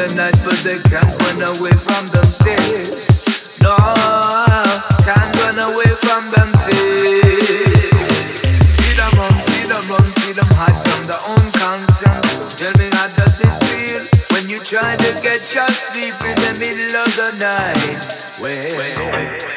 the night, but they can't run away from themselves. No, can't run away from themselves. See them run, see them run, see them hide from their own conscience. Tell me how does it feel when you try to get your sleep in the middle of the night? Where?